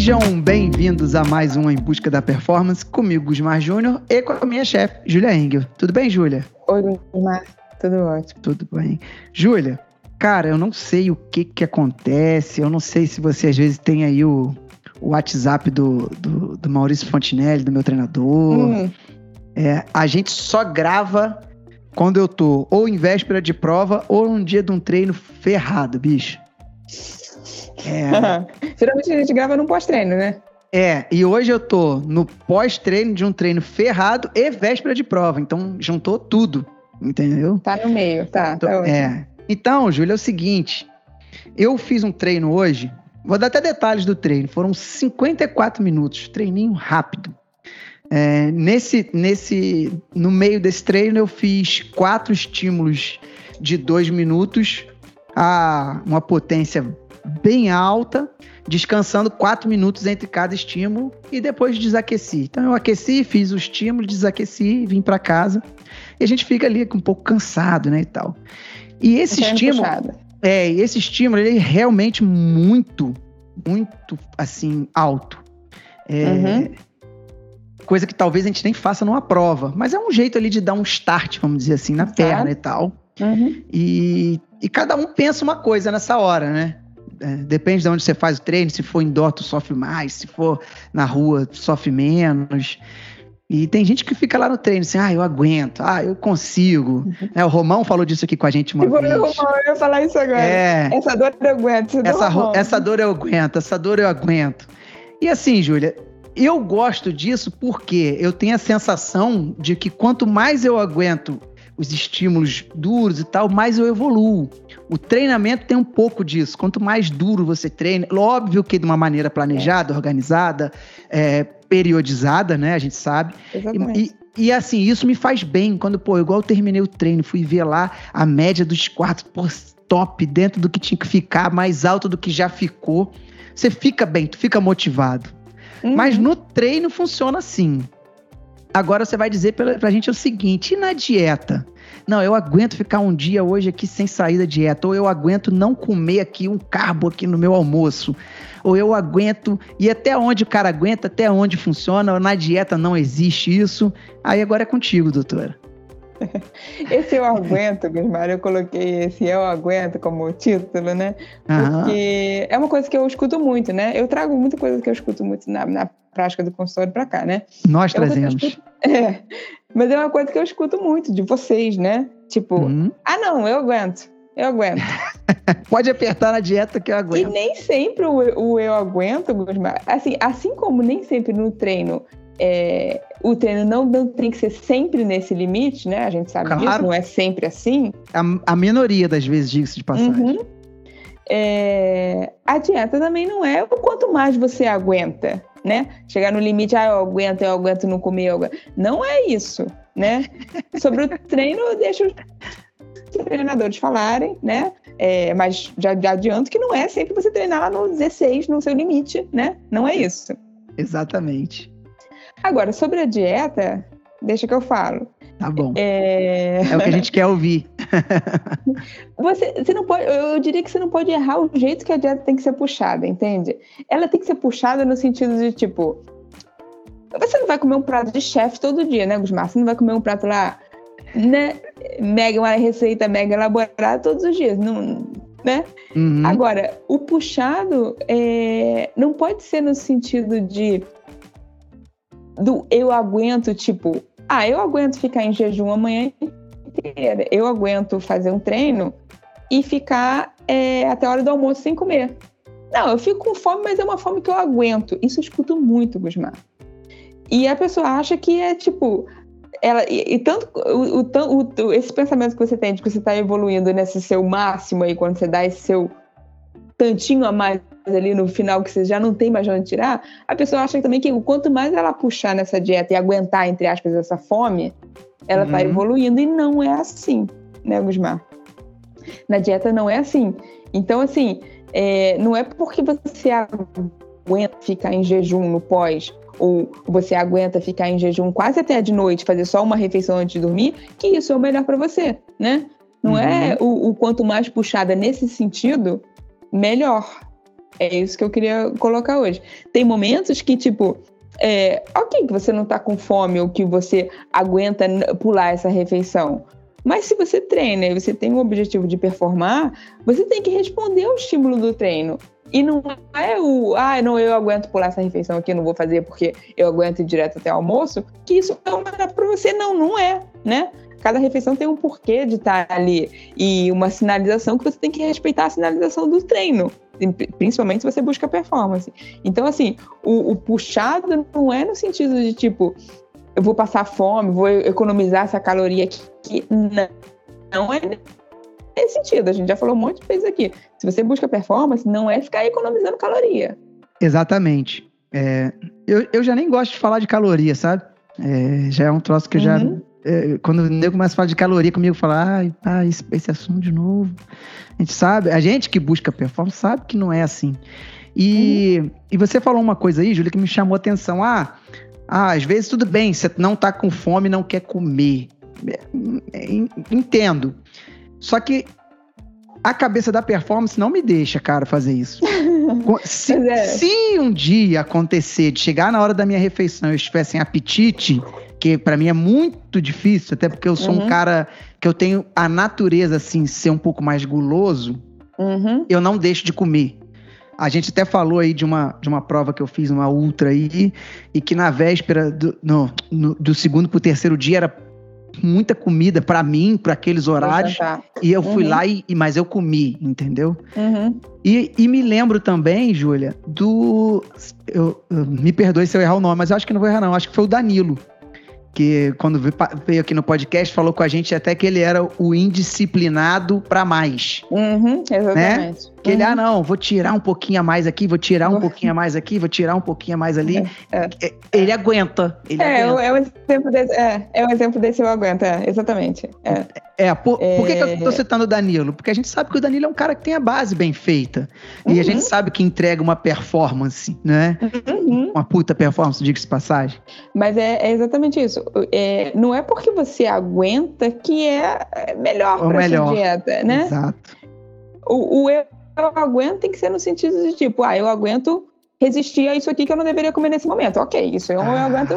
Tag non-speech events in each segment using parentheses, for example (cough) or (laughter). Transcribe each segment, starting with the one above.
Sejam bem-vindos a mais um Em Busca da Performance comigo, Gusmar Júnior, e com a minha chefe, Júlia Engel. Tudo bem, Júlia? Oi, Gusmar. Tudo ótimo. Tudo bem. Júlia, cara, eu não sei o que que acontece, eu não sei se você às vezes tem aí o, o WhatsApp do, do, do Maurício Fontinelli, do meu treinador. Hum. É, a gente só grava quando eu tô ou em véspera de prova ou num dia de um treino ferrado, bicho. É. (laughs) Geralmente a gente grava no pós-treino, né? É, e hoje eu tô no pós-treino de um treino ferrado e véspera de prova, então juntou tudo, entendeu? Tá no meio, tá. Então, tá é. Então, Júlia, é o seguinte, eu fiz um treino hoje, vou dar até detalhes do treino, foram 54 minutos, treininho rápido. É, nesse, nesse, no meio desse treino eu fiz quatro estímulos de dois minutos a uma potência bem alta, descansando quatro minutos entre cada estímulo e depois desaqueci. Então eu aqueci, fiz o estímulo, desaqueci, vim para casa e a gente fica ali um pouco cansado, né, e tal. E esse estímulo, é, esse estímulo ele é realmente muito, muito assim alto. É, uhum. Coisa que talvez a gente nem faça numa prova, mas é um jeito ali de dar um start, vamos dizer assim, na perna e tal. Uhum. E, e cada um pensa uma coisa nessa hora, né? É, depende de onde você faz o treino. Se for indoor, tu sofre mais. Se for na rua, sofre menos. E tem gente que fica lá no treino assim, ah, eu aguento, ah, eu consigo. Uhum. É, o Romão falou disso aqui com a gente uma eu vez. Romão, eu ia falar isso agora. É, essa dor eu aguento. Essa, essa dor eu aguento, essa dor eu aguento. E assim, Júlia, eu gosto disso porque eu tenho a sensação de que quanto mais eu aguento os estímulos duros e tal, mais eu evoluo. O treinamento tem um pouco disso. Quanto mais duro você treina, óbvio que de uma maneira planejada, organizada, é, periodizada, né? A gente sabe. E, e, e, assim, isso me faz bem. Quando, pô, igual eu terminei o treino, fui ver lá a média dos quartos, pô, top, dentro do que tinha que ficar, mais alto do que já ficou. Você fica bem, tu fica motivado. Uhum. Mas no treino funciona assim. Agora você vai dizer pra, gente o seguinte: e na dieta? Não, eu aguento ficar um dia hoje aqui sem sair da dieta, ou eu aguento não comer aqui um carbo aqui no meu almoço, ou eu aguento, e até onde o cara aguenta, até onde funciona, na dieta não existe isso. Aí agora é contigo, doutora. (laughs) Esse eu aguento, Gusmar, eu coloquei esse eu aguento como título, né? Porque é uma coisa que eu escuto muito, né? Eu trago muita coisa que eu escuto muito na, na prática do consultório para cá, né? Nós é trazemos. (laughs) É, mas é uma coisa que eu escuto muito de vocês, né? Tipo, uhum. ah, não, eu aguento. Eu aguento. (laughs) Pode apertar na dieta que eu aguento. E nem sempre o, o eu aguento, assim, assim como nem sempre no treino é, o treino não, não, tem que ser sempre nesse limite, né? A gente sabe claro. disso, não é sempre assim. A, a minoria das vezes, disso de passagem. Uhum. É, a dieta também não é o quanto mais você aguenta né? Chegar no limite, ah, eu aguento, eu aguento não comer, eu aguento. Não é isso, né? (laughs) Sobre o treino, eu deixo os treinadores falarem, né? É, mas já, já adianto que não é sempre você treinar lá no 16, no seu limite, né? Não é isso. Exatamente. Agora, sobre a dieta, deixa que eu falo. Tá bom. É, é o que a gente quer ouvir. (laughs) você, você não pode, eu diria que você não pode errar o jeito que a dieta tem que ser puxada, entende? Ela tem que ser puxada no sentido de tipo, você não vai comer um prato de chefe todo dia, né, Gusmar? Você não vai comer um prato lá, né, mega, uma receita mega elaborada todos os dias, não, né? Uhum. Agora, o puxado é, não pode ser no sentido de do eu aguento, tipo, ah, eu aguento ficar em jejum amanhã inteira. Eu aguento fazer um treino e ficar é, até a hora do almoço sem comer. Não, eu fico com fome, mas é uma fome que eu aguento. Isso eu escuto muito, Gusmar. E a pessoa acha que é tipo. Ela, e, e tanto o, o, o, esse pensamento que você tem de que você está evoluindo nesse seu máximo aí, quando você dá esse seu tantinho a mais ali no final que você já não tem mais onde tirar, a pessoa acha também que quanto mais ela puxar nessa dieta e aguentar, entre aspas, essa fome, ela está uhum. evoluindo e não é assim, né, Gusmar? Na dieta não é assim. Então, assim, é, não é porque você aguenta ficar em jejum no pós ou você aguenta ficar em jejum quase até de noite, fazer só uma refeição antes de dormir, que isso é o melhor para você, né? Não é uhum. é o, o quanto mais puxada nesse sentido, melhor É isso que eu queria colocar hoje. Tem momentos que, tipo, é, ok que você não tá com fome ou que você aguenta pular essa refeição. Mas se você treina e você tem o objetivo de performar, você tem que responder ao estímulo do treino. E não é o, ah, não, eu aguento pular essa refeição aqui, não vou fazer porque eu aguento ir direto até o almoço, que isso é uma para você. Não, não é, né? Cada refeição tem um porquê de estar ali e uma sinalização que você tem que respeitar a sinalização do treino, principalmente se você busca performance. Então, assim, o, o puxado não é no sentido de tipo, eu vou passar fome, vou economizar essa caloria aqui. Não, não é nesse sentido. A gente já falou um monte de vezes aqui. Se você busca performance, não é ficar economizando caloria. Exatamente. É, eu, eu já nem gosto de falar de caloria, sabe? É, já é um troço que eu já. É, quando o nego começa a falar de caloria comigo, fala, ai, ah, esse, esse assunto de novo. A gente sabe, a gente que busca performance sabe que não é assim. E, e você falou uma coisa aí, Júlia, que me chamou a atenção. Ah, ah, às vezes tudo bem, você não tá com fome não quer comer. É, entendo. Só que a cabeça da performance não me deixa, cara, fazer isso. (laughs) se, é. se, um dia acontecer de chegar na hora da minha refeição e eu estiver sem apetite, que para mim é muito difícil, até porque eu sou uhum. um cara que eu tenho a natureza, assim, ser um pouco mais guloso, uhum. eu não deixo de comer. A gente até falou aí de uma, de uma prova que eu fiz, uma ultra aí, e que na véspera do, no, no, do segundo pro terceiro dia era muita comida para mim, para aqueles horários. E eu fui uhum. lá e, mas eu comi, entendeu? Uhum. E, e, me lembro também, Júlia, do. Eu, eu, me perdoe se eu errar o nome, mas eu acho que não vou errar, não. Acho que foi o Danilo que quando veio aqui no podcast falou com a gente até que ele era o indisciplinado para mais. Uhum, exatamente. Né? Que uhum. ele, ah, não, vou tirar um pouquinho a mais aqui, vou tirar um pouquinho a mais aqui, vou tirar um pouquinho a mais ali. É, é. Ele aguenta. Ele é, aguenta. É, um exemplo desse, é, é um exemplo desse eu aguento, é, exatamente. É, é por, por que, que eu tô é. citando o Danilo? Porque a gente sabe que o Danilo é um cara que tem a base bem feita. Uhum. E a gente uhum. sabe que entrega uma performance, né? Uhum. Uma puta performance, diga-se passagem. Mas é, é exatamente isso. É, não é porque você aguenta que é melhor para sua dieta, né? Exato. O, o eu aguento tem que ser no sentido de tipo, ah, eu aguento resistir a isso aqui que eu não deveria comer nesse momento. Ok, isso eu, ah, eu aguento.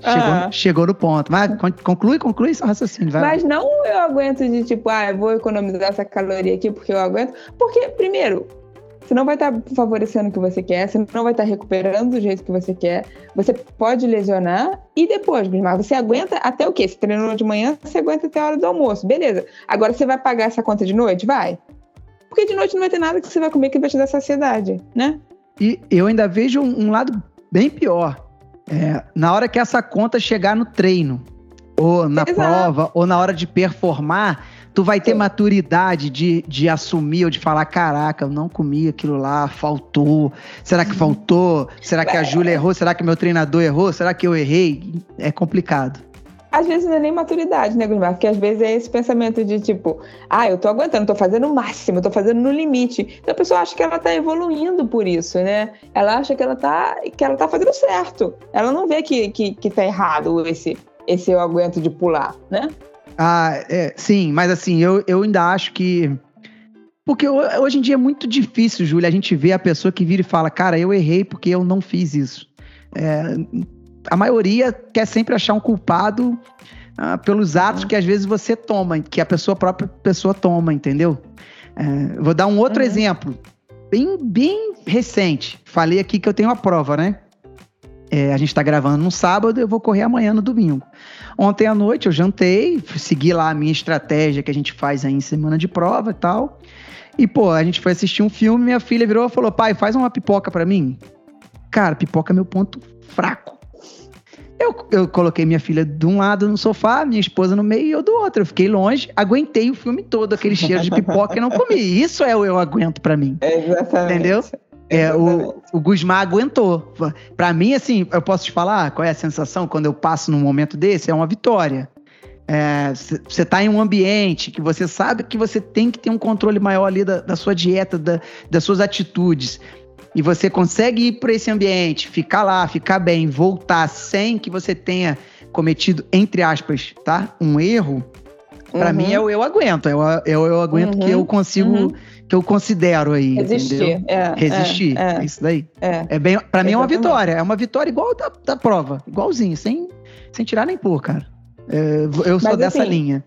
Chegou, ah. chegou no ponto. Vai, conclui, conclui seu raciocínio. Vai. Mas não eu aguento de tipo, ah, eu vou economizar essa caloria aqui porque eu aguento. Porque, primeiro, você não vai estar tá favorecendo o que você quer, você não vai estar tá recuperando do jeito que você quer, você pode lesionar e depois, mas você aguenta até o quê? Você treinou de manhã, você aguenta até a hora do almoço, beleza. Agora você vai pagar essa conta de noite? Vai. Porque de noite não vai ter nada que você vai comer que vai te dar saciedade, né? E eu ainda vejo um, lado bem pior. É, na hora que essa conta chegar no treino, ou na Exato. prova, ou na hora de performar, tu vai ter Sim. maturidade de, de assumir ou de falar: caraca, eu não comi aquilo lá, faltou. Será que faltou? Será que a Júlia errou? Será que meu treinador errou? Será que eu errei? É complicado. Às vezes não é nem maturidade, né, Gusmar? Porque às vezes é esse pensamento de tipo, ah, eu tô aguentando, tô fazendo o máximo, tô fazendo no limite. Então a pessoa acha que ela tá evoluindo por isso, né? Ela acha que ela tá, que ela tá fazendo certo. Ela não vê que, que, que tá errado esse, esse eu aguento de pular, né? Ah, é, sim, mas assim, eu, eu ainda acho que. Porque hoje em dia é muito difícil, Júlia, a gente ver a pessoa que vira e fala, cara, eu errei porque eu não fiz isso. É, a maioria quer sempre achar um culpado ah, pelos atos que às vezes você toma, que a pessoa a própria pessoa toma, entendeu? É, vou dar um outro uhum. exemplo, bem, bem recente. Falei aqui que eu tenho uma prova, né? É, a gente está gravando no sábado, eu vou correr amanhã no domingo. Ontem à noite eu jantei, segui lá a minha estratégia que a gente faz aí em semana de prova e tal. E, pô, a gente foi assistir um filme, minha filha virou e falou: pai, faz uma pipoca para mim. Cara, pipoca é meu ponto fraco. Eu, eu coloquei minha filha de um lado no sofá, minha esposa no meio e eu do outro. Eu fiquei longe, aguentei o filme todo, aquele cheiro de pipoca e não comi. (laughs) Isso é o eu aguento para mim. Exatamente. Entendeu? É, o, o Guzmán aguentou. Para mim, assim, eu posso te falar qual é a sensação quando eu passo num momento desse? É uma vitória. Você é, está em um ambiente que você sabe que você tem que ter um controle maior ali da, da sua dieta, da, das suas atitudes. E você consegue ir para esse ambiente, ficar lá, ficar bem, voltar sem que você tenha cometido, entre aspas, tá? Um erro. Uhum. mim é o eu aguento, é o eu, eu aguento que Uhum, eu consigo, uhum. que eu considero aí, Resistir. É, Resistir, é, É, isso daí. é, É bem, para mim é uma vitória, é uma vitória igual da, da prova, igualzinho, sem, sem tirar nem pôr, cara. É, eu sou Mas, dessa assim, linha.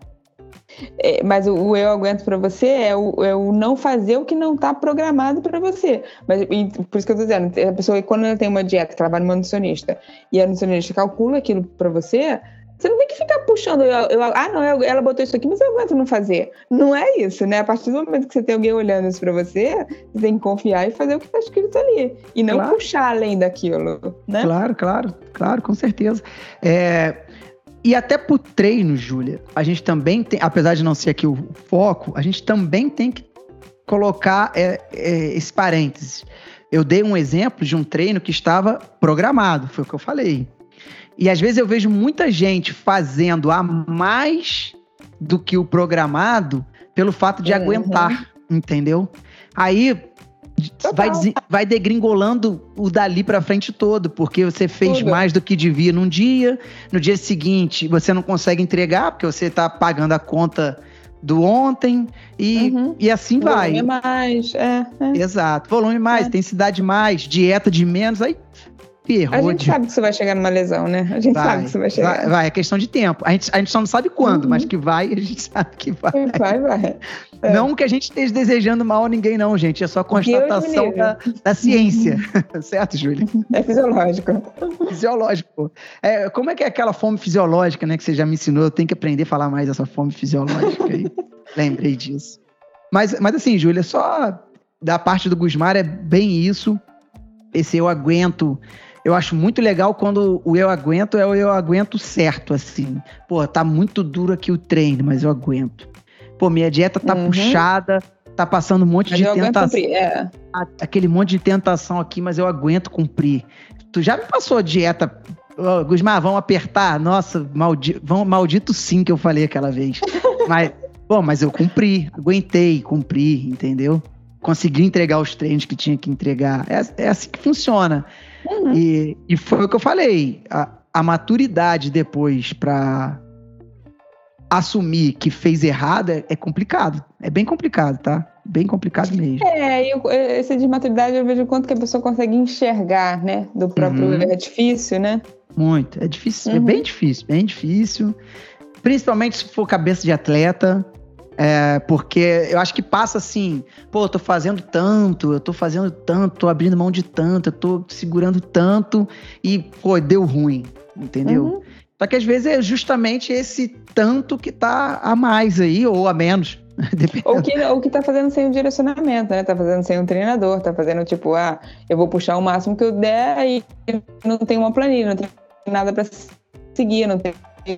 É, mas o, o eu aguento pra você é o, é o não fazer o que não tá programado pra você. Mas e por isso que eu tô dizendo, a pessoa quando ela tem uma dieta, que ela vai numa nutricionista, e a nutricionista calcula aquilo pra você, você não tem que ficar puxando, eu, eu- ah, não, ela botou isso aqui, mas eu aguento não fazer. Não é isso, né? A partir do momento que você tem alguém olhando isso pra você, você tem que confiar e fazer o que tá escrito ali. E não Claro. puxar além daquilo, né? Claro, claro, claro, com certeza. É, e até pro treino, Júlia, a gente também tem, apesar de não ser aqui o foco, a gente também tem que colocar é, é, esse parênteses. Eu dei um exemplo de um treino que estava programado, foi o que eu falei. E às vezes eu vejo muita gente fazendo a mais do que o programado pelo fato de Uhum. aguentar, entendeu? Aí vai, vai degringolando o dali pra frente todo, porque você fez Tudo. mais do que devia num dia, no dia seguinte você não consegue entregar, porque você tá pagando a conta do ontem, e, Uhum. e assim vai. Volume mais, é, é. Exato. Volume mais, É. intensidade mais, dieta de menos, aí A ferrou gente de sabe que você vai chegar numa lesão, né? A gente sabe que você vai chegar. vai, vai, é questão de tempo. A gente, a gente só não sabe quando, Uhum. mas que vai, a gente sabe que vai. Vai, vai. É. (laughs) Não que a gente esteja desejando mal a ninguém, não, gente. É só constatação da, da ciência. (laughs) certo, Júlia? É fisiológico. Fisiológico. É, como é que é aquela fome fisiológica, né? Que você já me ensinou. Eu tenho que aprender a falar mais dessa fome fisiológica aí. (laughs) Lembrei disso. Mas, mas assim, Júlia, só da parte do Gusmar é bem isso. Esse eu aguento. Eu acho muito legal quando o eu aguento é o eu aguento certo, assim. Pô, tá muito duro aqui o treino, mas eu aguento. Pô, minha dieta tá Uhum. puxada, tá passando um monte Mas de tentação. É. aquele monte de tentação aqui, mas eu aguento cumprir. Tu já me passou a dieta. Ô, Gusmar, vamos apertar? Nossa, maldi vamos, maldito sim que eu falei aquela vez. (laughs) mas, bom, mas eu cumpri, aguentei, cumpri, entendeu? Consegui entregar os treinos que tinha que entregar. É, é assim que funciona. Uhum. E, e foi o que eu falei. A, a maturidade depois pra assumir que fez errado é, é complicado. É bem complicado, tá? Bem complicado mesmo. É, eu- esse de maturidade eu vejo quanto que a pessoa consegue enxergar, né? Do próprio Uhum. É difícil, né? Muito. É difícil, é Uhum. bem difícil, bem difícil. Principalmente se for cabeça de atleta. É, porque eu acho que passa assim, pô, eu tô fazendo tanto, eu tô fazendo tanto, tô abrindo mão de tanto, eu tô segurando tanto e, pô, deu ruim, entendeu? Uhum. Só que às vezes é justamente esse tanto que tá a mais aí, ou a menos. (laughs) Ou que, ou que tá fazendo sem o direcionamento, né? Tá fazendo sem um treinador, tá fazendo tipo, ah, eu vou puxar o máximo que eu der e não tem uma planilha, não tem nada pra seguir, não tem,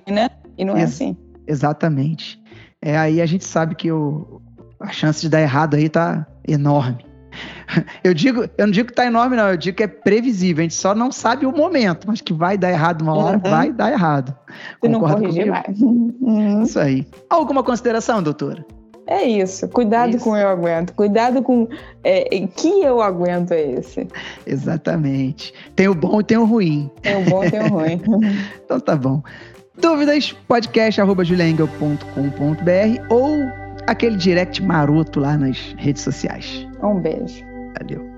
né? E não é Ex- assim. Exatamente. É, aí a gente sabe que o, a chance de dar errado aí tá enorme. (laughs) Eu digo, eu não digo que tá enorme, não, eu digo que é previsível. A gente só não sabe o momento, mas que vai dar errado uma hora, Uhum. vai dar errado. Se não corrigir, vai. Uhum. Isso aí. Alguma consideração, doutora? É isso. Cuidado Isso. com o eu aguento. Cuidado com é, que eu aguento é esse. Exatamente. Tem o bom e tem o ruim. Tem o bom e tem o ruim. (laughs) Então tá bom. Dúvidas? podcast.juliaengel.com.br ou aquele direct maroto lá nas redes sociais. Um beijo. Valeu.